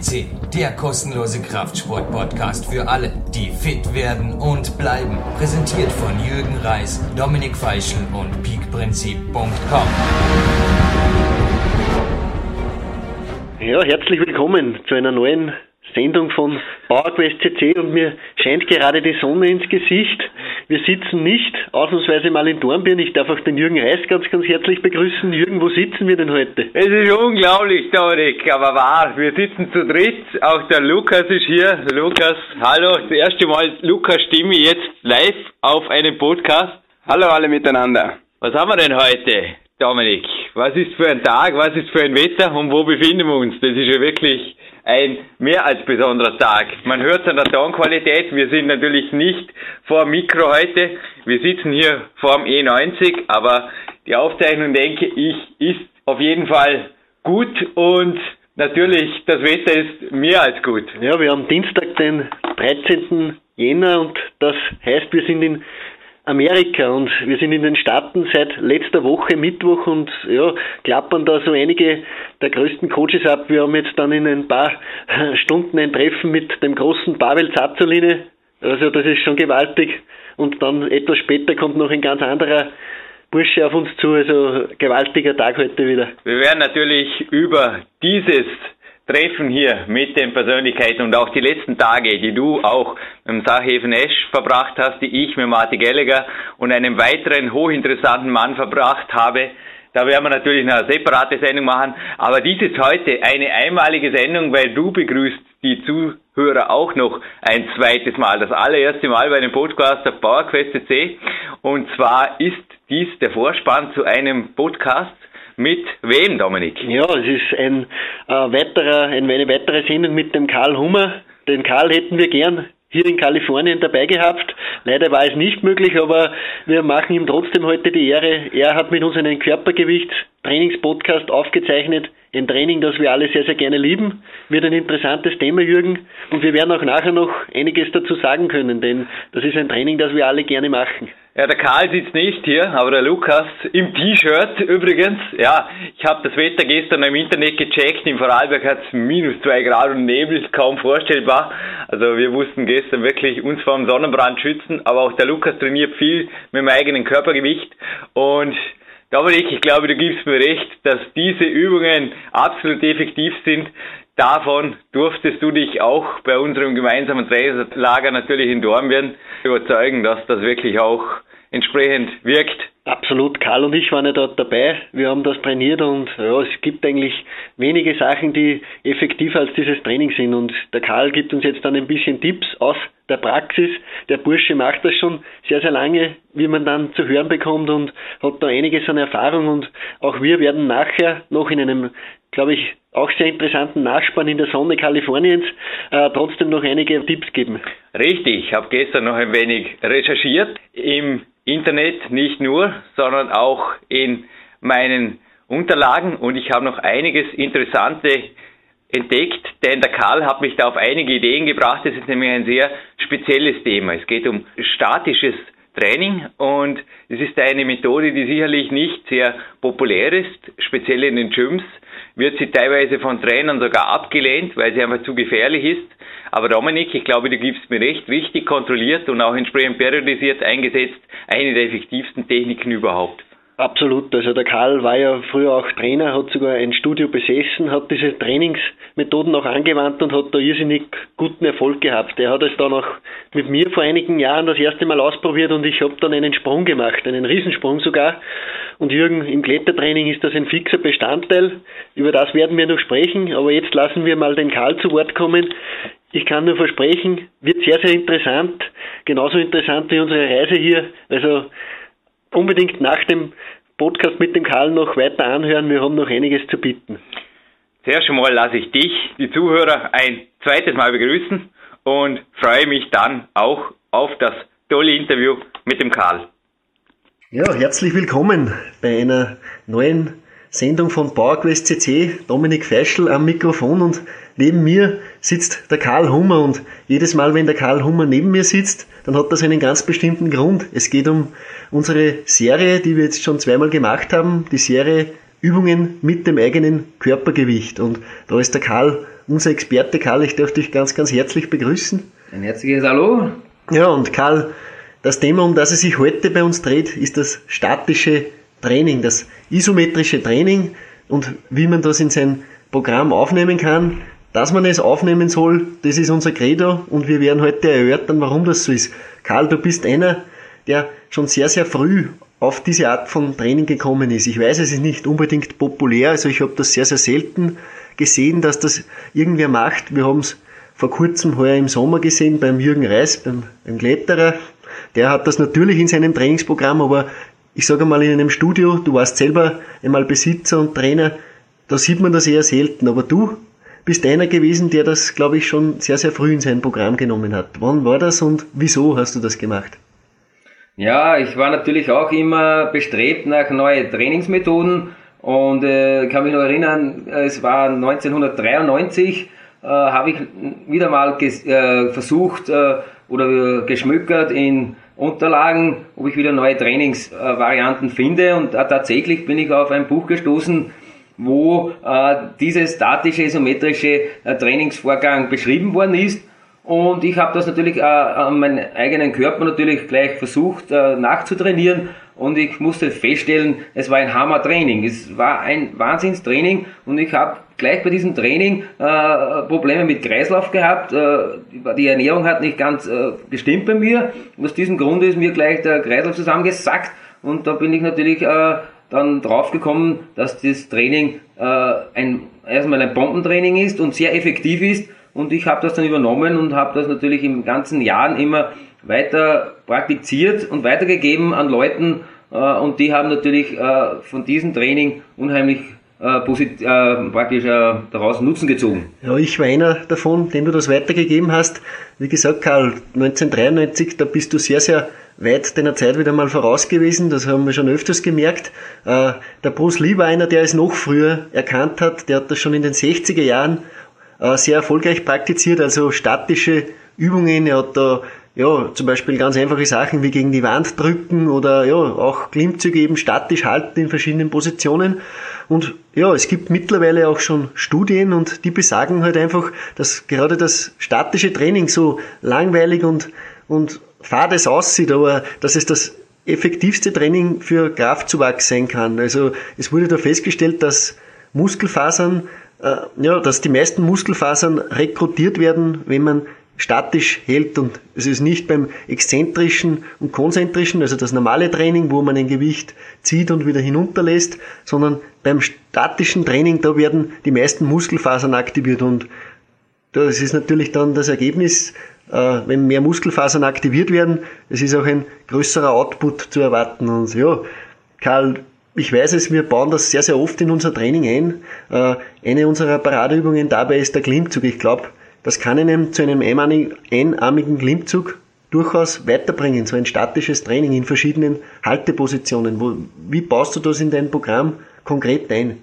CC, der kostenlose Kraftsport-Podcast für alle, die fit werden und bleiben. Präsentiert von Jürgen Reis, Dominik Feischl und peakprinzip.com. Ja, herzlich willkommen zu einer neuen Sendung von PowerQuest CC und mir scheint gerade die Sonne ins Gesicht. Wir sitzen nicht ausnahmsweise mal in Dornbirn. Ich darf auch den Jürgen Reis ganz, ganz herzlich begrüßen. Jürgen, wo sitzen wir denn heute? Es ist unglaublich, Dominik, aber wahr. Wir sitzen zu dritt. Auch der Lukas ist hier. Lukas, hallo. Das erste Mal Lukas Stimme jetzt live auf einem Podcast. Hallo alle miteinander. Was haben wir denn heute, Dominik? Was ist für ein Tag? Was ist für ein Wetter? Und wo befinden wir uns? Das ist ja wirklich ein mehr als besonderer Tag. Man hört es an der Tonqualität. Wir sind natürlich nicht vor dem Mikro heute. Wir sitzen hier vor dem E90, aber die Aufzeichnung, denke ich, ist auf jeden Fall gut und natürlich, das Wetter ist mehr als gut. Ja, wir haben Dienstag, den 13. Jänner und das heißt, wir sind in Amerika und wir sind in den Staaten seit letzter Woche Mittwoch und ja, klappern da so einige der größten Coaches ab. Wir haben jetzt dann in ein paar Stunden ein Treffen mit dem großen Pavel Zazzoline. Also das ist schon gewaltig. Und dann etwas später kommt noch ein ganz anderer Bursche auf uns zu. Also gewaltiger Tag heute wieder. Wir werden natürlich über dieses Treffen hier mit den Persönlichkeiten und auch die letzten Tage, die du auch im Sachhefen Esch verbracht hast, die ich mit Martin Gallagher und einem weiteren hochinteressanten Mann verbracht habe, da werden wir natürlich eine separate Sendung machen. Aber dies ist heute eine einmalige Sendung, weil du begrüßt die Zuhörer auch noch ein zweites Mal. Das allererste Mal bei einem Podcast auf PowerQuest C. Und zwar ist dies der Vorspann zu einem Podcast, mit wem, Dominik? Ja, es ist ein, äh, weiterer, eine weitere Sendung mit dem Karl Hummer. Den Karl hätten wir gern hier in Kalifornien dabei gehabt. Leider war es nicht möglich, aber wir machen ihm trotzdem heute die Ehre. Er hat mit uns einen Körpergewichtstrainingspodcast aufgezeichnet. Ein Training, das wir alle sehr, sehr gerne lieben. Wird ein interessantes Thema, Jürgen. Und wir werden auch nachher noch einiges dazu sagen können, denn das ist ein Training, das wir alle gerne machen. Ja, der Karl sitzt nicht hier, aber der Lukas im T-Shirt übrigens. Ja, ich habe das Wetter gestern im Internet gecheckt. In Vorarlberg hat es minus zwei Grad und Nebel, kaum vorstellbar. Also wir mussten gestern wirklich uns vor dem Sonnenbrand schützen. Aber auch der Lukas trainiert viel mit dem eigenen Körpergewicht. Und Dominik, ich glaube, du gibst mir recht, dass diese Übungen absolut effektiv sind. Davon durftest du dich auch bei unserem gemeinsamen Trainingslager natürlich in Dornbirn überzeugen, dass das wirklich auch entsprechend wirkt. Absolut, Karl und ich waren ja dort dabei. Wir haben das trainiert und ja, es gibt eigentlich wenige Sachen, die effektiver als dieses Training sind. Und der Karl gibt uns jetzt dann ein bisschen Tipps aus der Praxis. Der Bursche macht das schon sehr, sehr lange, wie man dann zu hören bekommt und hat da einiges an Erfahrung. Und auch wir werden nachher noch in einem, glaube ich, auch sehr interessanten Nachspann in der Sonne Kaliforniens äh, trotzdem noch einige Tipps geben. Richtig, ich habe gestern noch ein wenig recherchiert im Internet nicht nur, sondern auch in meinen Unterlagen und ich habe noch einiges Interessante entdeckt, denn der Karl hat mich da auf einige Ideen gebracht. Das ist nämlich ein sehr spezielles Thema. Es geht um statisches Training und es ist eine Methode, die sicherlich nicht sehr populär ist, speziell in den Gyms wird sie teilweise von Trainern sogar abgelehnt, weil sie einfach zu gefährlich ist. Aber Dominik, ich glaube, du gibst mir recht, richtig kontrolliert und auch entsprechend periodisiert eingesetzt, eine der effektivsten Techniken überhaupt. Absolut. Also der Karl war ja früher auch Trainer, hat sogar ein Studio besessen, hat diese Trainingsmethoden auch angewandt und hat da irrsinnig guten Erfolg gehabt. Er hat es dann auch mit mir vor einigen Jahren das erste Mal ausprobiert und ich habe dann einen Sprung gemacht, einen Riesensprung sogar. Und Jürgen, im Klettertraining ist das ein fixer Bestandteil. Über das werden wir noch sprechen, aber jetzt lassen wir mal den Karl zu Wort kommen. Ich kann nur versprechen, wird sehr, sehr interessant. Genauso interessant wie unsere Reise hier. Also unbedingt nach dem Podcast mit dem Karl noch weiter anhören. Wir haben noch einiges zu bieten. Zuerst einmal lasse ich dich, die Zuhörer, ein zweites Mal begrüßen und freue mich dann auch auf das tolle Interview mit dem Karl. Ja, herzlich willkommen bei einer neuen Sendung von PowerQuest CC. Dominik Feischl am Mikrofon und neben mir sitzt der Karl Hummer und jedes Mal, wenn der Karl Hummer neben mir sitzt, dann hat das einen ganz bestimmten Grund. Es geht um unsere Serie, die wir jetzt schon zweimal gemacht haben, die Serie Übungen mit dem eigenen Körpergewicht. Und da ist der Karl unser Experte Karl. Ich darf dich ganz, ganz herzlich begrüßen. Ein herzliches Hallo. Ja, und Karl, das Thema, um das es sich heute bei uns dreht, ist das statische Training, das isometrische Training und wie man das in sein Programm aufnehmen kann. Dass man es aufnehmen soll, das ist unser Credo und wir werden heute erörtern, warum das so ist. Karl, du bist einer, der schon sehr, sehr früh auf diese Art von Training gekommen ist. Ich weiß, es ist nicht unbedingt populär, also ich habe das sehr, sehr selten gesehen, dass das irgendwer macht. Wir haben es vor kurzem heuer im Sommer gesehen beim Jürgen Reis, beim, beim Kletterer. Der hat das natürlich in seinem Trainingsprogramm, aber ich sage mal in einem Studio, du warst selber einmal Besitzer und Trainer, da sieht man das eher selten. Aber du bist einer gewesen, der das, glaube ich, schon sehr, sehr früh in sein Programm genommen hat. Wann war das und wieso hast du das gemacht? Ja, ich war natürlich auch immer bestrebt nach neuen Trainingsmethoden und äh, kann mich noch erinnern, es war 1993, äh, habe ich wieder mal äh, versucht äh, oder geschmückert in Unterlagen, ob ich wieder neue Trainingsvarianten finde. Und äh, tatsächlich bin ich auf ein Buch gestoßen, wo äh, statische isometrische Trainingsvorgang beschrieben worden ist. Und ich habe das natürlich äh, an meinen eigenen Körper natürlich gleich versucht äh, nachzutrainieren und ich musste feststellen, es war ein Hammer-Training. Es war ein Wahnsinnstraining und ich habe gleich bei diesem Training äh, Probleme mit Kreislauf gehabt. Äh, die Ernährung hat nicht ganz äh, gestimmt bei mir. Aus diesem Grund ist mir gleich der Kreislauf zusammengesackt und da bin ich natürlich äh, dann draufgekommen, dass das Training äh, ein, erstmal ein Bombentraining ist und sehr effektiv ist und ich habe das dann übernommen und habe das natürlich im ganzen Jahren immer weiter praktiziert und weitergegeben an Leuten äh, und die haben natürlich äh, von diesem Training unheimlich äh, posit praktisch daraus Nutzen gezogen. Ja, ich war einer davon, dem du das weitergegeben hast. Wie gesagt, Karl, 1993, da bist du sehr, sehr weit deiner Zeit wieder mal voraus gewesen. Das haben wir schon öfters gemerkt. Der Bruce Lee war einer, der es noch früher erkannt hat. Der hat das schon in den 60er Jahren sehr erfolgreich praktiziert, also statische Übungen. Er hat da ja, zum Beispiel ganz einfache Sachen wie gegen die Wand drücken oder ja, auch Klimmzüge eben statisch halten in verschiedenen Positionen. Und ja, es gibt mittlerweile auch schon Studien und die besagen halt einfach, dass gerade das statische Training so langweilig und, und fades aussieht, aber dass es das effektivste Training für Kraftzuwachs sein kann. Also es wurde da festgestellt, dass Muskelfasern äh, ja, dass die meisten Muskelfasern rekrutiert werden, wenn man statisch hält und es ist nicht beim exzentrischen und konzentrischen, also das normale Training, wo man ein Gewicht zieht und wieder hinunterlässt, sondern beim statischen Training, da werden die meisten Muskelfasern aktiviert und das ist natürlich dann das Ergebnis, äh, wenn mehr Muskelfasern aktiviert werden, es ist auch ein größerer Output zu erwarten und ja, Karl, ich weiß es, wir bauen das sehr, sehr oft in unser Training ein. Äh, eine unserer Paradeübungen dabei ist der Klimmzug. Ich glaube, das kann einem zu einem einarmigen Klimmzug durchaus weiterbringen, so ein statisches Training in verschiedenen Haltepositionen. wie baust du das in dein Programm konkret ein?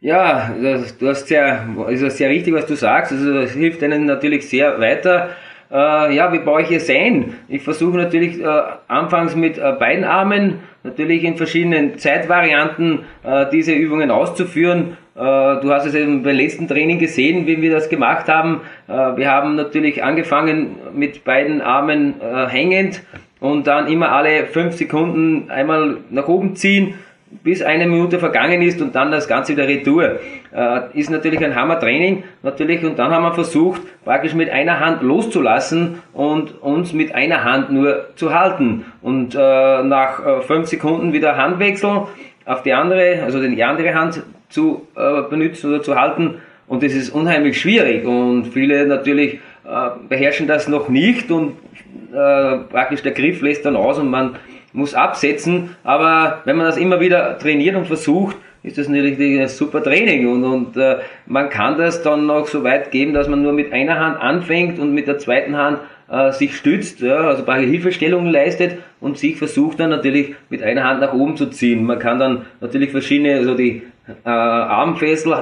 Ja, du hast sehr, also sehr richtig, was du sagst. Also das hilft einem natürlich sehr weiter. Äh, ja, wie baue ich es ein? Ich versuche natürlich äh, anfangs mit äh, beiden Armen, natürlich in verschiedenen Zeitvarianten äh, diese Übungen auszuführen. Äh, du hast es eben beim letzten Training gesehen, wie wir das gemacht haben. Äh, wir haben natürlich angefangen mit beiden Armen hängend und dann immer alle fünf Sekunden einmal nach oben ziehen bis eine Minute vergangen ist und dann das Ganze wieder retour. Äh, ist natürlich ein Hammer-Training, natürlich, und dann haben wir versucht, praktisch mit einer Hand loszulassen und uns mit einer Hand nur zu halten. Und äh, nach äh, fünf Sekunden wieder Handwechsel auf die andere, also die andere Hand zu äh, benutzen oder zu halten. Und das ist unheimlich schwierig und viele natürlich äh, beherrschen das noch nicht und äh, praktisch der Griff lässt dann aus und man muss absetzen, aber wenn man das immer wieder trainiert und versucht, ist das natürlich ein super Training. Und, und äh, man kann das dann noch so weit geben, dass man nur mit einer Hand anfängt und mit der zweiten Hand äh, sich stützt, ja, also ein Hilfestellungen leistet und sich versucht dann natürlich mit einer Hand nach oben zu ziehen. Man kann dann natürlich verschiedene, also die äh, Armfessel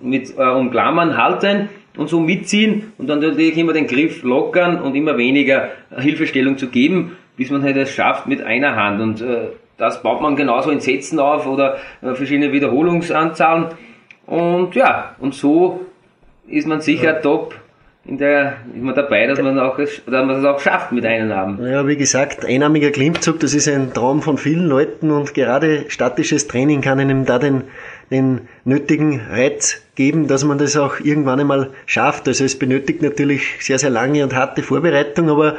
mit äh, umklammern halten und so mitziehen und dann natürlich immer den Griff lockern und immer weniger Hilfestellung zu geben bis man halt es schafft mit einer Hand. Und äh, das baut man genauso in Sätzen auf oder äh, verschiedene Wiederholungsanzahlen. Und ja, und so ist man sicher top in der, ist man dabei, dass man auch, dass man es auch schafft mit einem Abend. Ja, wie gesagt, einarmiger Klimmzug, das ist ein Traum von vielen Leuten und gerade statisches Training kann einem da den, den nötigen Reiz geben, dass man das auch irgendwann einmal schafft. Also es benötigt natürlich sehr, sehr lange und harte Vorbereitung, aber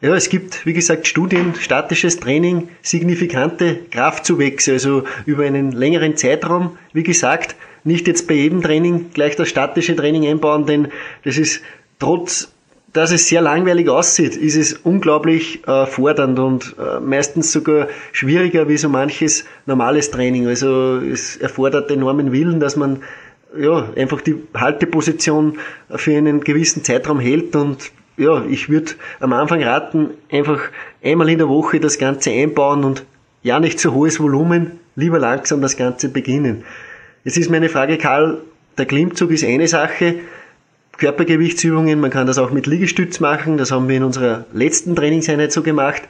ja, es gibt, wie gesagt, Studien, statisches Training, signifikante Kraftzuwächse, also über einen längeren Zeitraum, wie gesagt, nicht jetzt bei jedem Training gleich das statische Training einbauen, denn das ist trotz dass es sehr langweilig aussieht, ist es unglaublich äh, fordernd und äh, meistens sogar schwieriger wie so manches normales Training. Also es erfordert enormen Willen, dass man ja einfach die Halteposition für einen gewissen Zeitraum hält und ja, ich würde am Anfang raten, einfach einmal in der Woche das Ganze einbauen und ja nicht so hohes Volumen, lieber langsam das Ganze beginnen. Jetzt ist meine Frage, Karl, der Klimmzug ist eine Sache, Körpergewichtsübungen, man kann das auch mit Liegestütz machen, das haben wir in unserer letzten Trainingseinheit so gemacht.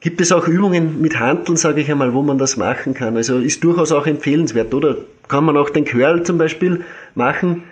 Gibt es auch Übungen mit Handeln, sage ich einmal, wo man das machen kann? Also ist durchaus auch empfehlenswert, oder? Kann man auch den Curl zum Beispiel machen?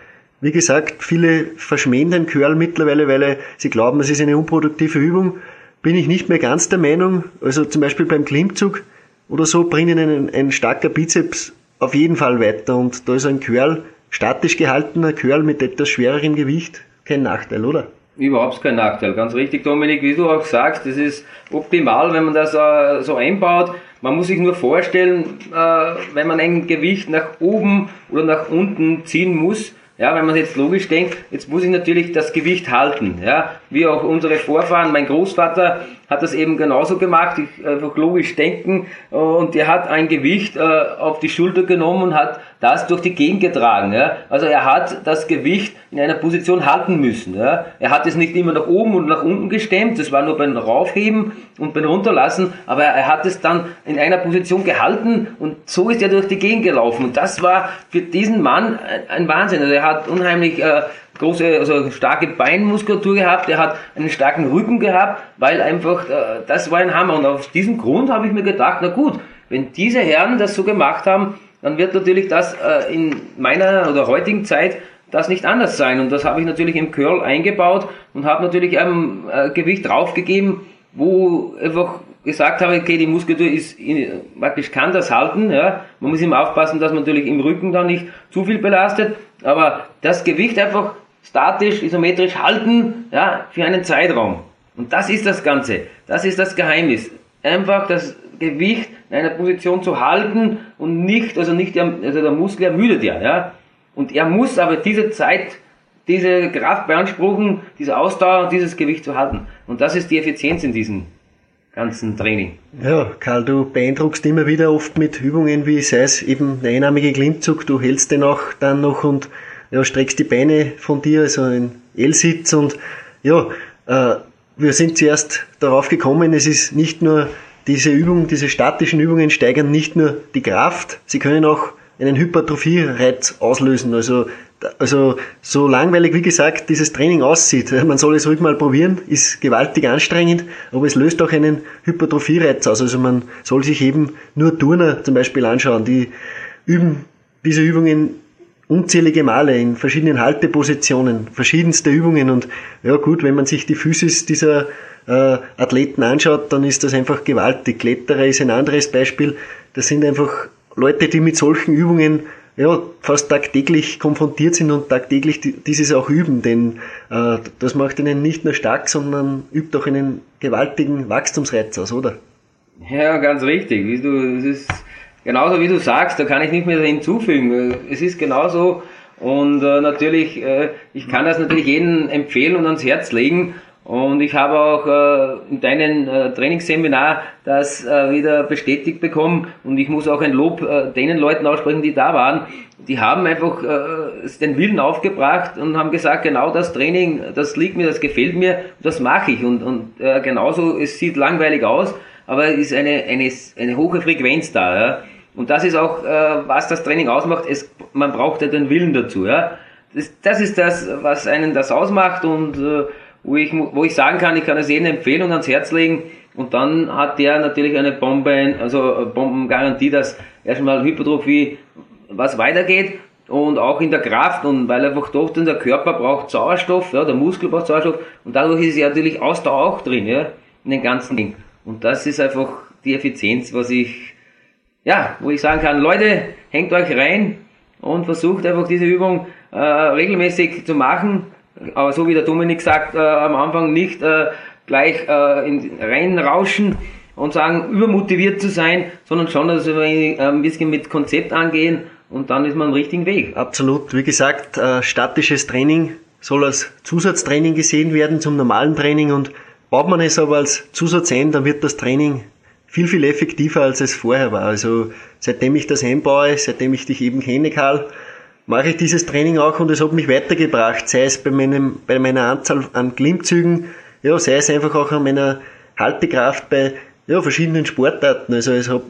Wie gesagt, viele verschmähen den Curl mittlerweile, weil sie glauben, es ist eine unproduktive Übung. Bin ich nicht mehr ganz der Meinung. Also zum Beispiel beim Klimmzug oder so bringen ein, ein starker Bizeps auf jeden Fall weiter. Und da ist ein Curl, statisch gehaltener Curl mit etwas schwererem Gewicht, kein Nachteil, oder? Überhaupt kein Nachteil, ganz richtig, Dominik, wie du auch sagst, das ist optimal, wenn man das äh, so einbaut. Man muss sich nur vorstellen, äh, wenn man ein Gewicht nach oben oder nach unten ziehen muss, ja, wenn man jetzt logisch denkt, jetzt muss ich natürlich das Gewicht halten, ja, wie auch unsere Vorfahren. Mein Großvater hat das eben genauso gemacht, ich, einfach logisch denken, und der hat ein Gewicht äh, auf die Schulter genommen und hat das durch die Gegend getragen. Ja. Also er hat das Gewicht in einer Position halten müssen. Ja. Er hat es nicht immer nach oben und nach unten gestemmt, das war nur beim Raufheben und beim Runterlassen, aber er hat es dann in einer Position gehalten und so ist er durch die Gegend gelaufen. Und das war für diesen Mann ein Wahnsinn. Also er hat unheimlich äh, große, also starke Beinmuskulatur gehabt, er hat einen starken Rücken gehabt, weil einfach, äh, das war ein Hammer. Und aus diesem Grund habe ich mir gedacht, na gut, wenn diese Herren das so gemacht haben, dann wird natürlich das äh, in meiner oder heutigen Zeit das nicht anders sein. Und das habe ich natürlich im Curl eingebaut und habe natürlich ein äh, Gewicht draufgegeben, wo einfach gesagt habe, okay, die Muskulatur ist praktisch kann das halten, ja. Man muss immer aufpassen, dass man natürlich im Rücken dann nicht zu viel belastet, aber das Gewicht einfach statisch, isometrisch halten, ja, für einen Zeitraum. Und das ist das Ganze. Das ist das Geheimnis. Einfach das Gewicht in einer Position zu halten und nicht, also nicht, der, also der Muskel ermüdet ja, ja. Und er muss aber diese Zeit, diese Kraft beanspruchen, diese Ausdauer und dieses Gewicht zu halten. Und das ist die Effizienz in diesem ganzen Training. Ja, Karl, du beeindruckst immer wieder oft mit Übungen wie, sei es eben der einarmige Klimmzug, du hältst den auch dann noch und ja, streckst die Beine von dir, also ein L-Sitz und ja, äh, wir sind zuerst darauf gekommen, es ist nicht nur diese Übung, diese statischen Übungen steigern nicht nur die Kraft, sie können auch einen Hypertrophie-Reiz auslösen. Also, also so langweilig wie gesagt dieses Training aussieht, man soll es ruhig mal probieren, ist gewaltig anstrengend, aber es löst auch einen Hypertrophie-Reiz aus. Also man soll sich eben nur Turner zum Beispiel anschauen, die üben diese Übungen unzählige Male in verschiedenen Haltepositionen, verschiedenste Übungen und ja gut, wenn man sich die Physis dieser äh, Athleten anschaut, dann ist das einfach gewaltig. Kletterer ist ein anderes Beispiel. Das sind einfach Leute, die mit solchen Übungen ja, fast tagtäglich konfrontiert sind und tagtäglich dieses auch üben, denn äh, das macht ihnen nicht nur stark, sondern übt auch einen gewaltigen Wachstumsreiz aus, oder? Ja, ganz richtig. Wie du, es ist genauso wie du sagst, da kann ich nicht mehr hinzufügen. Es ist genauso und äh, natürlich, äh, ich kann das natürlich jedem empfehlen und ans Herz legen. Und ich habe auch äh, in deinem äh, Trainingsseminar das äh, wieder bestätigt bekommen und ich muss auch ein Lob äh, denen Leuten aussprechen, die da waren. Die haben einfach äh, den Willen aufgebracht und haben gesagt, genau das Training, das liegt mir, das gefällt mir, das mache ich. Und, und äh, genauso, es sieht langweilig aus, aber es ist eine, eine, eine hohe Frequenz da. Ja? Und das ist auch, äh, was das Training ausmacht. Es, man braucht ja den Willen dazu. Ja? Das, das ist das, was einen das ausmacht und äh, wo ich, wo ich sagen kann, ich kann es jedem empfehlen und ans Herz legen. Und dann hat der natürlich eine Bombe, also Bombengarantie, dass erstmal Hypertrophie was weitergeht. und auch in der Kraft und weil einfach doch unser Körper braucht Sauerstoff, ja, der Muskel braucht Sauerstoff und dadurch ist ja natürlich Ausdauer auch drin, ja, in den ganzen Ding. Und das ist einfach die Effizienz, was ich, ja, wo ich sagen kann, Leute, hängt euch rein und versucht einfach diese Übung äh, regelmäßig zu machen, aber so wie der Dominik sagt, äh, am Anfang nicht äh, gleich äh, in reinrauschen und sagen, übermotiviert zu sein, sondern schon also ein bisschen mit Konzept angehen und dann ist man am richtigen Weg. Absolut. Wie gesagt, äh, statisches Training soll als Zusatztraining gesehen werden zum normalen Training und baut man es aber als Zusatz ein, dann wird das Training viel, viel effektiver, als es vorher war. Also seitdem ich das einbaue, seitdem ich dich eben kenne, Karl, mache ich dieses Training auch und es hat mich weitergebracht, sei es bei, meinem, bei meiner Anzahl an Klimmzügen, ja, sei es einfach auch an meiner Haltekraft bei ja, verschiedenen Sportarten. Also es, hat,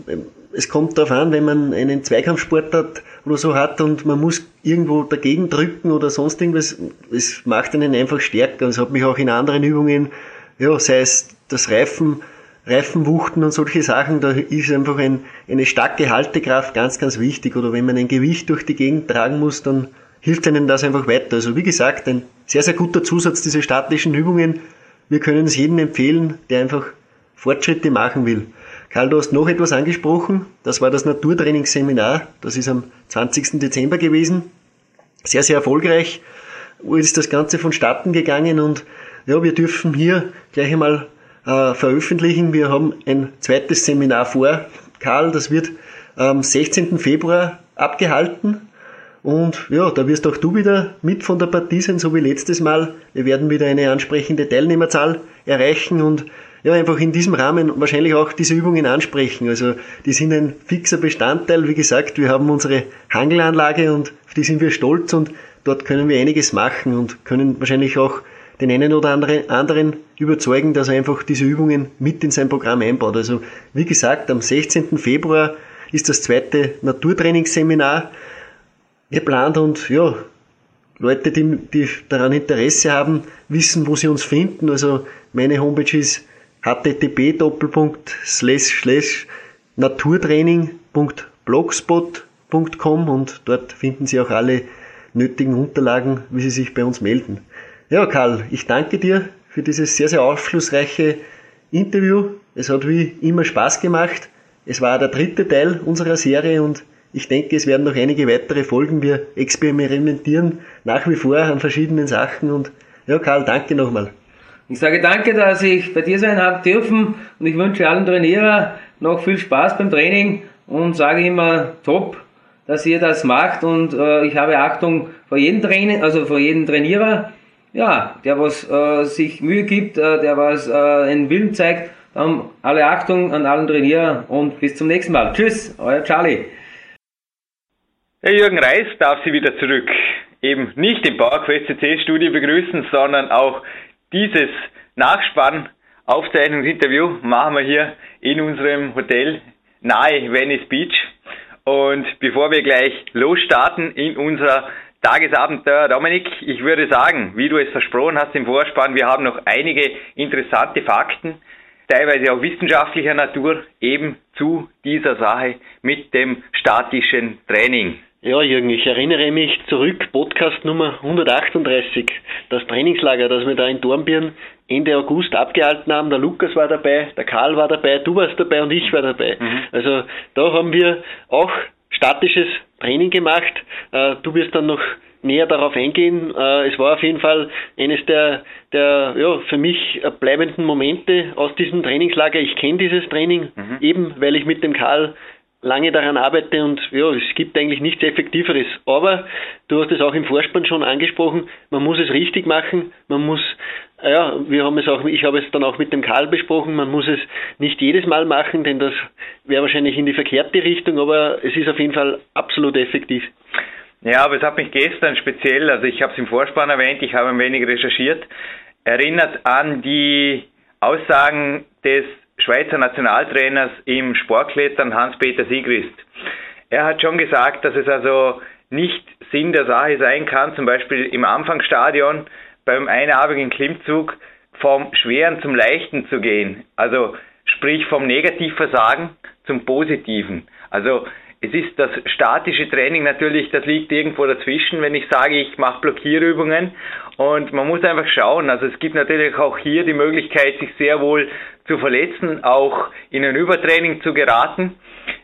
es kommt darauf an, wenn man einen Zweikampfsportart oder so hat und man muss irgendwo dagegen drücken oder sonst irgendwas, es macht einen einfach stärker. Es hat mich auch in anderen Übungen, ja, sei es das Reifen, Reifenwuchten und solche Sachen, da ist einfach ein, eine starke Haltekraft ganz, ganz wichtig. Oder wenn man ein Gewicht durch die Gegend tragen muss, dann hilft einem das einfach weiter. Also wie gesagt, ein sehr, sehr guter Zusatz, diese statischen Übungen. Wir können es jedem empfehlen, der einfach Fortschritte machen will. Karl, du hast noch etwas angesprochen. Das war das Naturtrainingsseminar. Das ist am 20. Dezember gewesen. Sehr, sehr erfolgreich. Ist das Ganze vonstatten gegangen? Und ja, wir dürfen hier gleich einmal äh, veröffentlichen. Wir haben ein zweites Seminar vor. Karl, das wird am 16. Februar abgehalten. Und ja, da wirst auch du wieder mit von der Partie sein, so wie letztes Mal. Wir werden wieder eine ansprechende Teilnehmerzahl erreichen und ja, einfach in diesem Rahmen wahrscheinlich auch diese Übungen ansprechen. Also die sind ein fixer Bestandteil. Wie gesagt, wir haben unsere Hangelanlage und auf die sind wir stolz und dort können wir einiges machen und können wahrscheinlich auch den einen oder anderen überzeugen, dass er einfach diese Übungen mit in sein Programm einbaut. Also wie gesagt, am 16. Februar ist das zweite Naturtrainingsseminar geplant und ja, Leute, die, die daran Interesse haben, wissen, wo sie uns finden. Also meine Homepage ist http naturtraining.blogspot.com und dort finden Sie auch alle nötigen Unterlagen, wie Sie sich bei uns melden. Ja, Karl, ich danke dir für dieses sehr, sehr aufschlussreiche Interview. Es hat wie immer Spaß gemacht. Es war der dritte Teil unserer Serie und ich denke, es werden noch einige weitere Folgen. Wir experimentieren nach wie vor an verschiedenen Sachen und ja, Karl, danke nochmal. Ich sage danke, dass ich bei dir sein habe dürfen und ich wünsche allen Trainierer noch viel Spaß beim Training und sage immer top, dass ihr das macht und äh, ich habe Achtung vor jedem Training, also vor jedem Trainierer ja, der was äh, sich Mühe gibt, äh, der was äh, einen Willen zeigt. Dann alle Achtung an allen Trainier und bis zum nächsten Mal. Tschüss, euer Charlie. Herr Jürgen Reis darf Sie wieder zurück. Eben nicht im PowerQuest CC Studio begrüßen, sondern auch dieses Nachspann Aufzeichnungsinterview machen wir hier in unserem Hotel nahe Venice Beach. Und bevor wir gleich losstarten in unserer Tagesabenteuer. Dominik, ich würde sagen, wie du es versprochen hast im Vorspann, wir haben noch einige interessante Fakten, teilweise auch wissenschaftlicher Natur, eben zu dieser Sache mit dem statischen Training. Ja, Jürgen, ich erinnere mich zurück, Podcast Nummer 138, das Trainingslager, das wir da in Dornbirn Ende August abgehalten haben. Der Lukas war dabei, der Karl war dabei, du warst dabei und ich war dabei. Mhm. Also da haben wir auch statisches Training gemacht. Äh, du wirst dann noch näher darauf eingehen. Äh, es war auf jeden Fall eines der, der ja, für mich bleibenden Momente aus diesem Trainingslager. Ich kenne dieses Training mhm. eben, weil ich mit dem Karl lange daran arbeite und ja, es gibt eigentlich nichts Effektiveres. Aber du hast es auch im Vorspann schon angesprochen, man muss es richtig machen, man muss, ja, wir haben es auch, ich habe es dann auch mit dem Karl besprochen, man muss es nicht jedes Mal machen, denn das wäre wahrscheinlich in die verkehrte Richtung, aber es ist auf jeden Fall absolut effektiv. Ja, aber es hat mich gestern speziell, also ich habe es im Vorspann erwähnt, ich habe ein wenig recherchiert, erinnert an die Aussagen des Schweizer Nationaltrainers im Sportklettern Hans-Peter Siegrist. Er hat schon gesagt, dass es also nicht Sinn der Sache sein kann, zum Beispiel im Anfangsstadion beim einarmigen Klimmzug vom Schweren zum Leichten zu gehen. Also sprich vom Negativversagen zum Positiven. Also es ist das statische Training natürlich, das liegt irgendwo dazwischen, wenn ich sage, ich mache Blockierübungen und man muss einfach schauen, also es gibt natürlich auch hier die Möglichkeit, sich sehr wohl zu verletzen, auch in ein Übertraining zu geraten.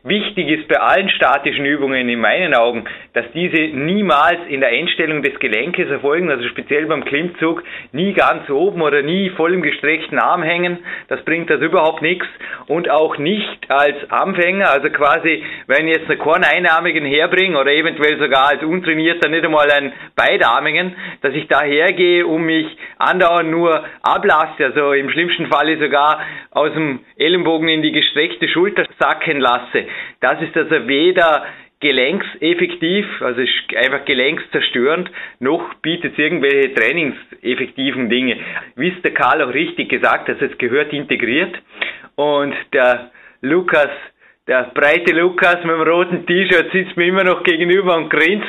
Wichtig ist bei allen statischen Übungen in meinen Augen, dass diese niemals in der Einstellung des Gelenkes erfolgen, also speziell beim Klimmzug, nie ganz oben oder nie voll im gestreckten Arm hängen. Das bringt das überhaupt nichts. Und auch nicht als Anfänger, also quasi, wenn ich jetzt einen keinen einarmigen herbringe oder eventuell sogar als Untrainierter nicht einmal einen beidarmigen, dass ich da hergehe und mich andauernd nur ablasse, also im schlimmsten Falle sogar aus dem Ellenbogen in die gestreckte Schulter sacken lasse. Das ist also weder gelenkseffektiv, also ist einfach gelenkszerstörend, noch bietet es irgendwelche trainingseffektiven Dinge. Wie es der Karl auch richtig gesagt hat, es gehört integriert und der Lukas, der breite Lukas mit dem roten T-Shirt sitzt mir immer noch gegenüber und grinst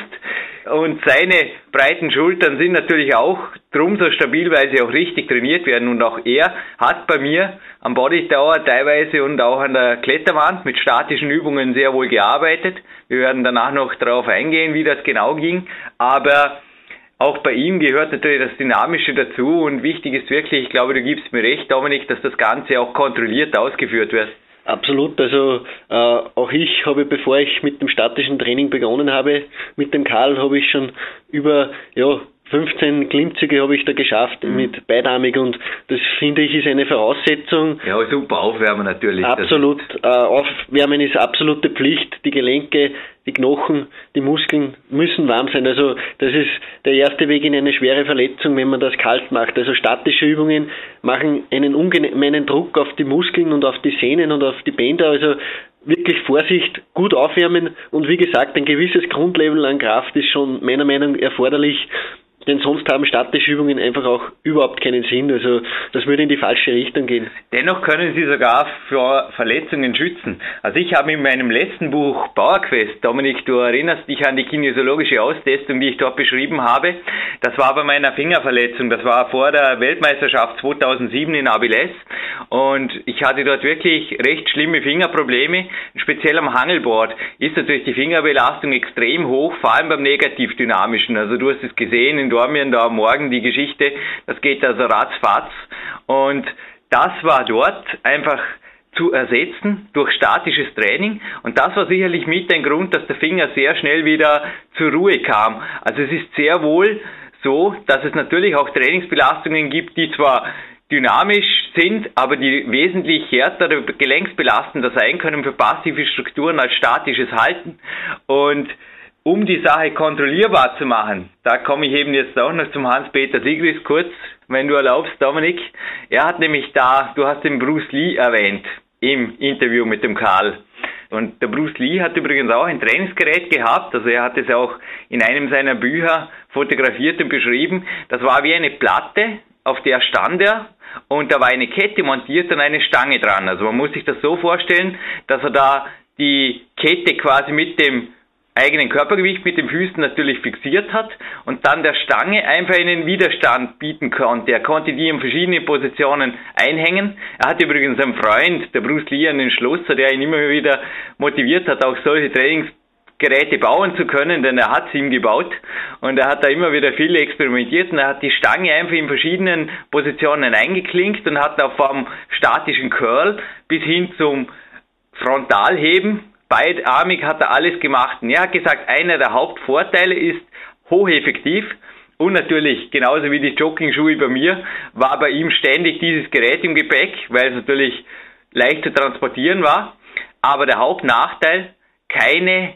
und seine breiten Schultern sind natürlich auch drum so stabil, weil sie auch richtig trainiert werden. Und auch er hat bei mir am Body Tower teilweise und auch an der Kletterwand mit statischen Übungen sehr wohl gearbeitet. Wir werden danach noch darauf eingehen, wie das genau ging. Aber auch bei ihm gehört natürlich das Dynamische dazu und wichtig ist wirklich, ich glaube, du gibst mir recht, Dominik, dass das Ganze auch kontrolliert ausgeführt wird. Absolut, also äh, auch ich habe, bevor ich mit dem statischen Training begonnen habe, mit dem Karl habe ich schon über ja, 15 Klimmzüge habe ich da geschafft mhm. mit beidarmig und das finde ich ist eine Voraussetzung. Ja, super Aufwärmen natürlich. Absolut, äh, Aufwärmen ist absolute Pflicht. Die Gelenke, die Knochen, die Muskeln müssen warm sein. Also das ist der erste Weg in eine schwere Verletzung, wenn man das kalt macht. Also statische Übungen machen einen ungemeinen Druck auf die Muskeln und auf die Sehnen und auf die Bänder. Also wirklich Vorsicht, gut aufwärmen und wie gesagt, ein gewisses Grundlevel an Kraft ist schon meiner Meinung nach erforderlich, denn sonst haben statische Übungen einfach auch überhaupt keinen Sinn. Also das würde in die falsche Richtung gehen. Dennoch können sie sogar vor Verletzungen schützen. Also ich habe in meinem letzten Buch Bauerquest, Dominik, du erinnerst dich an die kinesiologische Austestung, die ich dort beschrieben habe. Das war bei meiner Fingerverletzung. Das war vor der Weltmeisterschaft 2007 in Abilés. Und ich hatte dort wirklich recht schlimme Fingerprobleme. Speziell am Hangelboard ist natürlich die Fingerbelastung extrem hoch, vor allem beim negativ-dynamischen. Also du hast es gesehen in Dormien da morgen die Geschichte, das geht also ratzfatz. Und das war dort einfach zu ersetzen durch statisches Training. Und das war sicherlich mit ein Grund, dass der Finger sehr schnell wieder zur Ruhe kam. Also es ist sehr wohl so, dass es natürlich auch Trainingsbelastungen gibt, die zwar dynamisch sind, aber die wesentlich härtere, gelenksbelastender sein können für passive Strukturen als statisches Halten. Und um die Sache kontrollierbar zu machen, da komme ich eben jetzt auch noch zum Hans-Peter Sigris kurz, wenn du erlaubst, Dominik. Er hat nämlich da, du hast den Bruce Lee erwähnt im Interview mit dem Karl. Und der Bruce Lee hat übrigens auch ein Trainingsgerät gehabt, also er hat es auch in einem seiner Bücher fotografiert und beschrieben. Das war wie eine Platte, auf der stand er und da war eine Kette montiert und eine Stange dran. Also man muss sich das so vorstellen, dass er da die Kette quasi mit dem eigenen Körpergewicht mit den Füßen natürlich fixiert hat und dann der Stange einfach einen Widerstand bieten konnte. Er konnte die in verschiedene Positionen einhängen. Er hat übrigens einen Freund, der Bruce Lee, einen Schlosser, der ihn immer wieder motiviert hat, auch solche Trainingsgeräte bauen zu können, denn er hat sie ihm gebaut und er hat da immer wieder viel experimentiert und er hat die Stange einfach in verschiedenen Positionen eingeklinkt und hat auch vom statischen Curl bis hin zum Frontalheben beidarmig hat er alles gemacht. Und er hat gesagt, einer der Hauptvorteile ist hocheffektiv und natürlich, genauso wie die Jogging-Schuhe bei mir, war bei ihm ständig dieses Gerät im Gepäck, weil es natürlich leicht zu transportieren war. Aber der Hauptnachteil, keine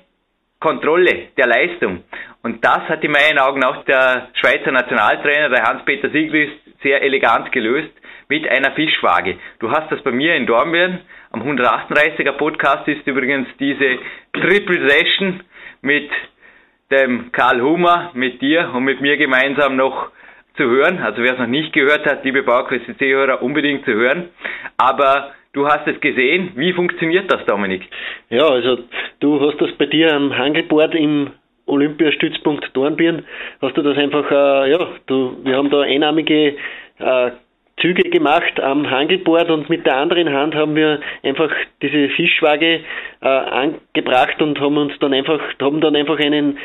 Kontrolle der Leistung. Und das hat in meinen Augen auch der Schweizer Nationaltrainer, der Hans-Peter Sieglist, sehr elegant gelöst mit einer Fischwaage. Du hast das bei mir in Dornbirn am 138er Podcast ist übrigens diese Triple Session mit dem Karl Hummer, mit dir und mit mir gemeinsam noch zu hören. Also wer es noch nicht gehört hat, liebe PowerQuest hörer unbedingt zu hören. Aber du hast es gesehen. Wie funktioniert das, Dominik? Ja, also du hast das bei dir am Hangelboard im Olympiastützpunkt Dornbirn, hast du das einfach, äh, ja, du, wir haben da einarmige äh, Züge gemacht am Hangelboard und mit der anderen Hand haben wir einfach diese Fischwaage äh, angebracht und haben uns dann einfach haben dann einfach einen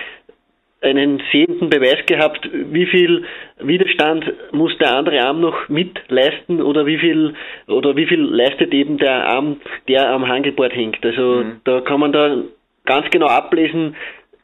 einen sehenden Beweis gehabt, wie viel Widerstand muss der andere Arm noch mitleisten oder wie viel oder wie viel leistet eben der Arm, der am Hangelboard hängt. Also mhm. da kann man da ganz genau ablesen,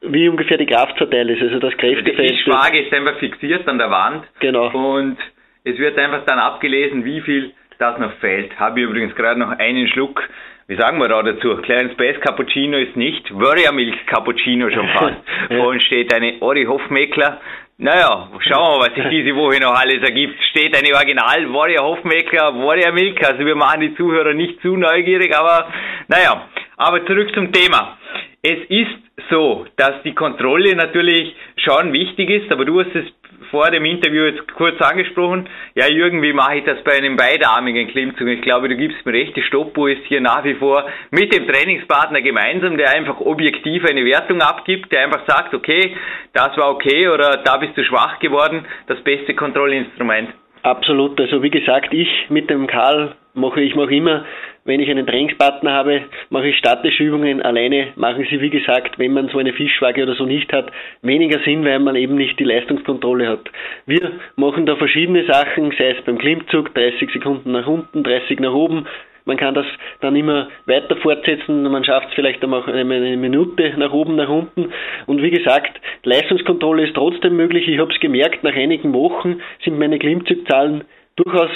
wie ungefähr die Kraft verteilt ist. Also das Kräftefeld. Also die Fischwaage ist einfach fixiert an der Wand. Genau. Und es wird einfach dann abgelesen, wie viel das noch fehlt. Habe ich übrigens gerade noch einen Schluck, wie sagen wir da dazu? Kleinen Space Cappuccino ist nicht, Warrior Milk Cappuccino schon fast. Vorhin steht eine Ori Hofmeckler. Naja, schauen wir, was sich diese Woche noch alles ergibt. Steht eine Original Warrior Hofmeckler, Warrior Milk. Also wir machen die Zuhörer nicht zu neugierig, aber naja. Aber zurück zum Thema. Es ist so, dass die Kontrolle natürlich schon wichtig ist, aber du hast es vor dem Interview jetzt kurz angesprochen. Ja, Jürgen, wie mache ich das bei einem beidarmigen Klimmzug? Ich glaube, du gibst mir recht, die Stoppuhr ist hier nach wie vor mit dem Trainingspartner gemeinsam, der einfach objektiv eine Wertung abgibt, der einfach sagt, okay, das war okay oder da bist du schwach geworden, das beste Kontrollinstrument. Absolut. Also wie gesagt, ich mit dem Karl mache ich mache immer wenn ich einen Trainingspartner habe, mache ich statische Übungen. Alleine machen sie, wie gesagt, wenn man so eine Fischwaage oder so nicht hat, weniger Sinn, weil man eben nicht die Leistungskontrolle hat. Wir machen da verschiedene Sachen, sei es beim Klimmzug, 30 Sekunden nach unten, 30 nach oben. Man kann das dann immer weiter fortsetzen, man schafft es vielleicht auch eine Minute nach oben, nach unten. Und wie gesagt, Leistungskontrolle ist trotzdem möglich. Ich habe es gemerkt, nach einigen Wochen sind meine Klimmzugzahlen durchaus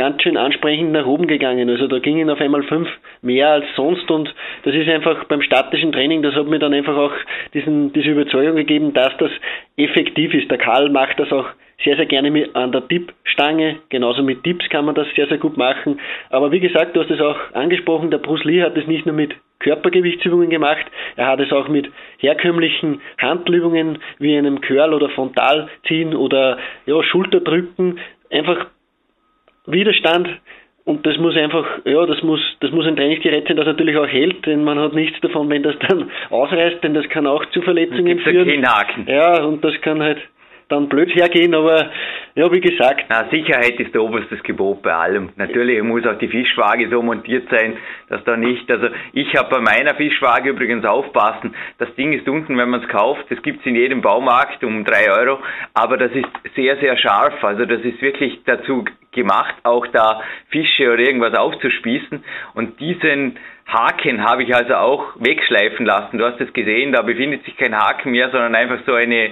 ganz schön ansprechend nach oben gegangen. Also da gingen auf einmal fünf mehr als sonst und das ist einfach beim statischen Training, das hat mir dann einfach auch diesen, diese Überzeugung gegeben, dass das effektiv ist. Der Karl macht das auch sehr, sehr gerne mit, an der Tippstange. Genauso mit Tipps kann man das sehr, sehr gut machen. Aber wie gesagt, du hast es auch angesprochen, der Bruce Lee hat es nicht nur mit Körpergewichtsübungen gemacht, er hat es auch mit herkömmlichen Handübungen wie einem Curl oder Frontalziehen oder ja, Schulterdrücken einfach Widerstand und das muss einfach, ja, das muss, das muss ein Trainingsgerät sein, das natürlich auch hält, denn man hat nichts davon, wenn das dann ausreißt, denn das kann auch zu Verletzungen führen. Ja, und das kann halt dann blöd hergehen, aber ja, wie gesagt. Na, Sicherheit ist der oberstes Gebot bei allem. Natürlich muss auch die Fischwaage so montiert sein, dass da nicht, also ich habe bei meiner Fischwaage übrigens aufpassen, das Ding ist unten, wenn man es kauft, das gibt's in jedem Baumarkt um drei Euro, aber das ist sehr, sehr scharf, also das ist wirklich dazu gemacht, auch da Fische oder irgendwas aufzuspießen und diesen Haken habe ich also auch wegschleifen lassen. Du hast es gesehen, da befindet sich kein Haken mehr, sondern einfach so eine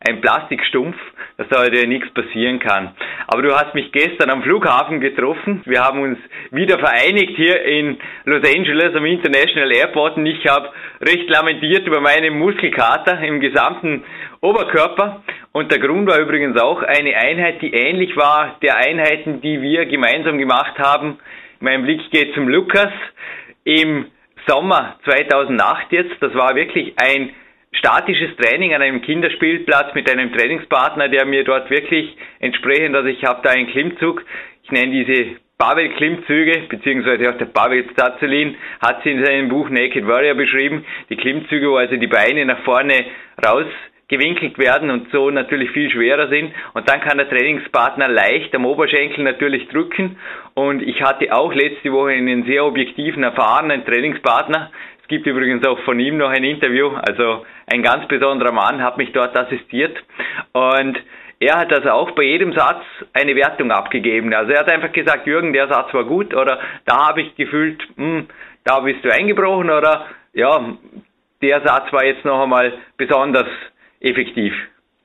ein Plastikstumpf, dass da heute nichts passieren kann. Aber du hast mich gestern am Flughafen getroffen. Wir haben uns wieder vereinigt hier in Los Angeles am International Airport und ich habe recht lamentiert über meinen Muskelkater im gesamten Oberkörper. Und der Grund war übrigens auch eine Einheit, die ähnlich war der Einheiten, die wir gemeinsam gemacht haben. Mein Blick geht zum Lukas im Sommer 2008 jetzt. Das war wirklich ein statisches Training an einem Kinderspielplatz mit einem Trainingspartner, der mir dort wirklich entsprechend, also ich habe da einen Klimmzug, ich nenne diese Pavel-Klimmzüge, beziehungsweise auch der Pavel Stazelin hat sie in seinem Buch Naked Warrior beschrieben, die Klimmzüge, wo also die Beine nach vorne rausgewinkelt werden und so natürlich viel schwerer sind. Und dann kann der Trainingspartner leicht am Oberschenkel natürlich drücken. Und ich hatte auch letzte Woche einen sehr objektiven, erfahrenen Trainingspartner, gibt übrigens auch von ihm noch ein Interview. Also ein ganz besonderer Mann hat mich dort assistiert. Und er hat also auch bei jedem Satz eine Wertung abgegeben. Also er hat einfach gesagt, Jürgen, der Satz war gut oder da habe ich gefühlt, hm, da bist du eingebrochen oder ja, der Satz war jetzt noch einmal besonders effektiv.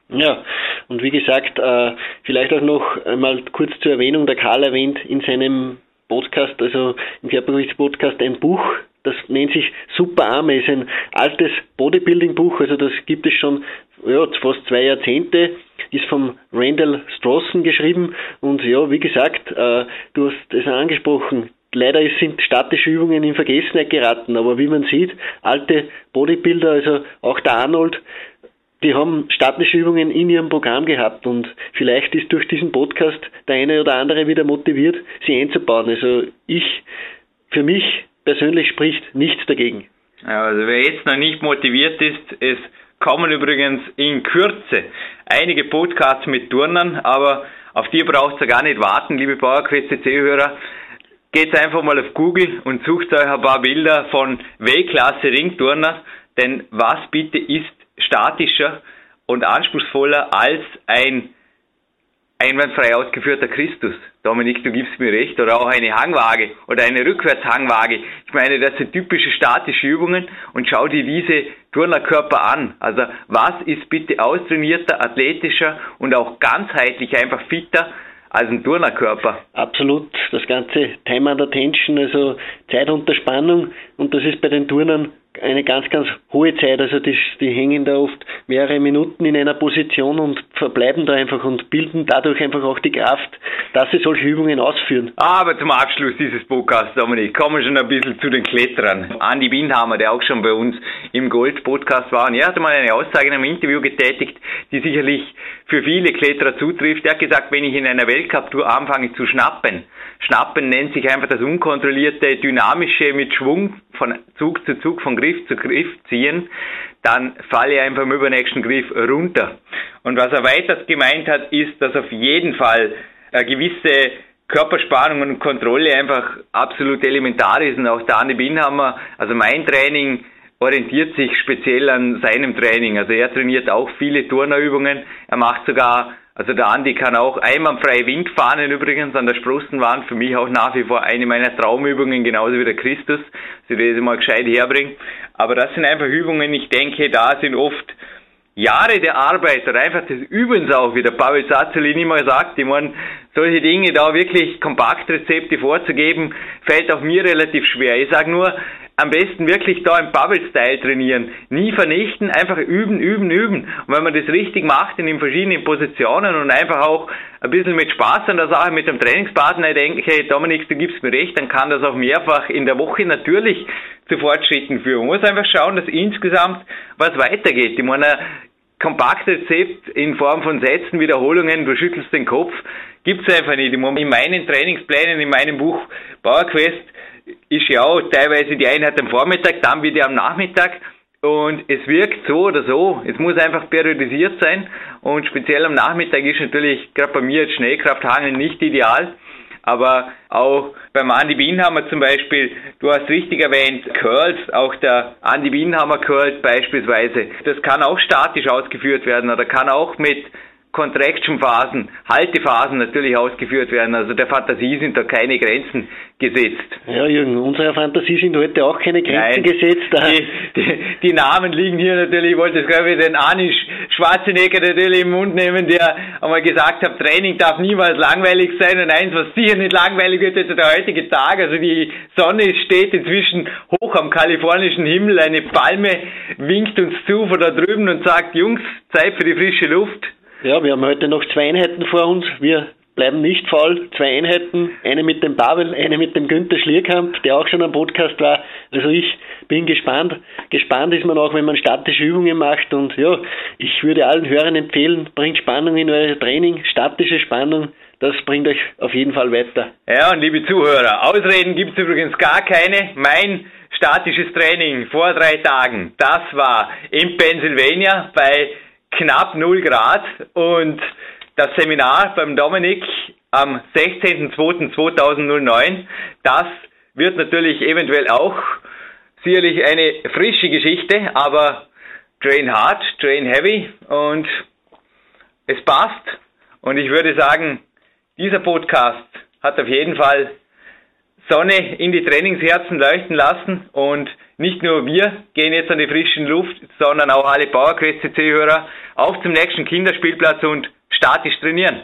Ja, und wie gesagt, äh, vielleicht auch noch einmal kurz zur Erwähnung, der Karl erwähnt in seinem Podcast, also im Körpergewichtspodcast, ein Buch, das nennt sich Super Arme, ist ein altes Bodybuilding-Buch, also das gibt es schon ja, fast zwei Jahrzehnte, ist vom Randall Strawson geschrieben und ja, wie gesagt, äh, du hast es angesprochen, leider sind statische Übungen in Vergessenheit geraten, aber wie man sieht, alte Bodybuilder, also auch der Arnold, die haben statische Übungen in ihrem Programm gehabt und vielleicht ist durch diesen Podcast der eine oder andere wieder motiviert, sie einzubauen. Also ich, für mich persönlich spricht nichts dagegen. Also wer jetzt noch nicht motiviert ist, es kommen übrigens in Kürze einige Podcasts mit Turnern, aber Auf die braucht ihr gar nicht warten, liebe PowerQuest CC-Hörer. Geht einfach mal auf Google und sucht euch ein paar Bilder von Weltklasse Ringturner, denn was bitte ist statischer und anspruchsvoller als ein einwandfrei ausgeführter Christus. Dominik, du gibst mir recht. Oder auch eine Hangwaage oder eine Rückwärtshangwaage. Ich meine, das sind typische statische Übungen und schau dir diese Turnerkörper an. Also was ist bitte austrainierter, athletischer und auch ganzheitlich einfach fitter als ein Turnerkörper? Absolut. Das ganze Time under Tension, also Zeit unter Spannung und das ist bei den Turnern eine ganz, ganz hohe Zeit. Also die, die hängen da oft mehrere Minuten in einer Position und verbleiben da einfach und bilden dadurch einfach auch die Kraft, dass sie solche Übungen ausführen. Aber zum Abschluss dieses Podcasts, Dominik, kommen wir schon ein bisschen zu den Kletterern. Andi Windhammer, der auch schon bei uns im Gold-Podcast war, und er hatte mal eine Aussage in einem Interview getätigt, die sicherlich für viele Kletterer zutrifft. Er hat gesagt, wenn ich in einer Weltcup-Tour anfange zu schnappen, Schnappen nennt sich einfach das unkontrollierte, dynamische mit Schwung von Zug zu Zug, von Griff zu Griff ziehen, dann falle ich einfach im übernächsten Griff runter. Und was er weiters gemeint hat, ist, dass auf jeden Fall eine gewisse Körperspannung und Kontrolle einfach absolut elementar ist. Und auch Anne Binhammer, also mein Training, orientiert sich speziell an seinem Training. Also er trainiert auch viele Turnerübungen. Er macht sogar also der Andi kann auch einwandfrei Windfahnen übrigens an der Sprossenwand. Für mich auch nach wie vor eine meiner Traumübungen, genauso wie der Christus. Sie das mal gescheit herbringen. Aber das sind einfach Übungen, ich denke, da sind oft Jahre der Arbeit oder einfach des Übens auch, wie der Pavel Sazelin immer sagt. Ich meine, solche Dinge da wirklich Kompaktrezepte vorzugeben, fällt auch mir relativ schwer. Ich sage nur, am besten wirklich da im Bubble-Style trainieren. Nie vernichten, einfach üben, üben, üben. Und wenn man das richtig macht in den verschiedenen Positionen und einfach auch ein bisschen mit Spaß an der Sache mit dem Trainingspartner, ich denke, hey Dominik, du gibst mir recht, dann kann das auch mehrfach in der Woche natürlich zu Fortschritten führen. Man muss einfach schauen, dass insgesamt was weitergeht. Ich meine, Kompaktrezept in Form von Sätzen, Wiederholungen, du schüttelst den Kopf, gibt's einfach nicht. In meinen Trainingsplänen, in meinem Buch Power Quest ist ja auch teilweise die Einheit am Vormittag, dann wieder am Nachmittag. Und es wirkt so oder so. Es muss einfach periodisiert sein. Und speziell am Nachmittag ist natürlich gerade bei mir jetzt Schnellkrafthangeln nicht ideal. Aber auch beim Andy Bienhammer zum Beispiel, du hast richtig erwähnt, Curls, auch der Andy Bienhammer Curls beispielsweise. Das kann auch statisch ausgeführt werden oder kann auch mit Contraction-Phasen, Haltephasen natürlich ausgeführt werden. Also der Fantasie sind da keine Grenzen gesetzt. Ja, Jürgen, unserer Fantasie sind heute auch keine Grenzen Nein, gesetzt. Die, die, die, Namen liegen hier natürlich, ich wollte glaube ich den Arni Schwarzenegger natürlich im Mund nehmen, der einmal gesagt hat, Training darf niemals langweilig sein und eins, was sicher nicht langweilig wird, ist der heutige Tag. Also die Sonne steht inzwischen hoch am kalifornischen Himmel, eine Palme winkt uns zu von da drüben und sagt, Jungs, Zeit für die frische Luft. Ja, wir haben heute noch zwei Einheiten vor uns. Wir bleiben nicht faul. Zwei Einheiten, eine mit dem Pavel, eine mit dem Günther Schlierkamp, der auch schon am Podcast war. Also ich bin gespannt. Gespannt ist man auch, wenn man statische Übungen macht. Und ja, ich würde allen Hörern empfehlen, bringt Spannung in euer Training, statische Spannung. Das bringt euch auf jeden Fall weiter. Ja, und liebe Zuhörer, Ausreden gibt es übrigens gar keine. Mein statisches Training vor drei Tagen, das war in Pennsylvania bei knapp 0 Grad und das Seminar beim Dominik am 16.02.2009, das wird natürlich eventuell auch sicherlich eine frische Geschichte, aber train hard, train heavy und es passt. Und ich würde sagen, dieser Podcast hat auf jeden Fall Sonne in die Trainingsherzen leuchten lassen und nicht nur wir gehen jetzt an die frischen Luft, sondern auch alle PowerQuest CC-Hörer auf zum nächsten Kinderspielplatz und statisch trainieren.